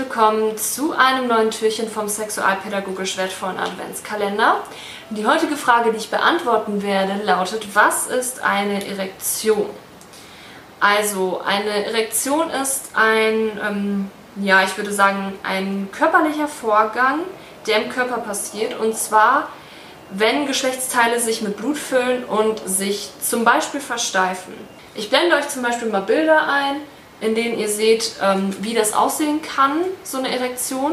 willkommen zu einem neuen Türchen vom sexualpädagogisch wertvollen Adventskalender. Die heutige Frage, die ich beantworten werde, lautet, was ist eine Erektion? Also, eine Erektion ist ein, ähm, ja, ich würde sagen, ein körperlicher Vorgang, der im Körper passiert und zwar, wenn Geschlechtsteile sich mit Blut füllen und sich zum Beispiel versteifen. Ich blende euch zum Beispiel mal Bilder ein in denen ihr seht, ähm, wie das aussehen kann, so eine Erektion.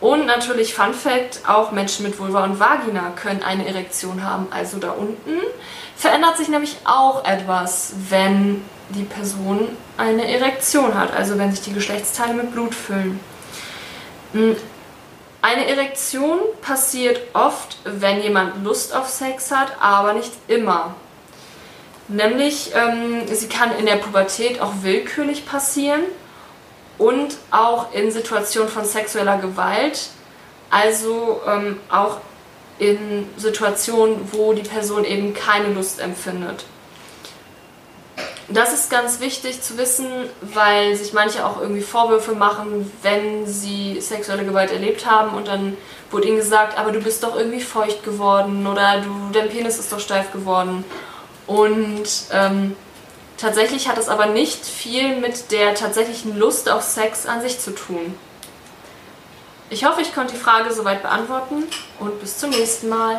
Und natürlich Fun Fact, auch Menschen mit Vulva und Vagina können eine Erektion haben. Also da unten verändert sich nämlich auch etwas, wenn die Person eine Erektion hat, also wenn sich die Geschlechtsteile mit Blut füllen. Hm, eine Erektion passiert oft, wenn jemand Lust auf Sex hat, aber nicht immer. Nämlich, ähm, sie kann in der Pubertät auch willkürlich passieren und auch in Situationen von sexueller Gewalt, also ähm, auch in Situationen, wo die Person eben keine Lust empfindet. Das ist ganz wichtig zu wissen, weil sich manche auch irgendwie Vorwürfe machen, wenn sie sexuelle Gewalt erlebt haben und dann wurde ihnen gesagt, aber du bist doch irgendwie feucht geworden oder du, dein Penis ist doch steif geworden. Und ähm, tatsächlich hat es aber nicht viel mit der tatsächlichen Lust auf Sex an sich zu tun. Ich hoffe, ich konnte die Frage soweit beantworten und bis zum nächsten Mal.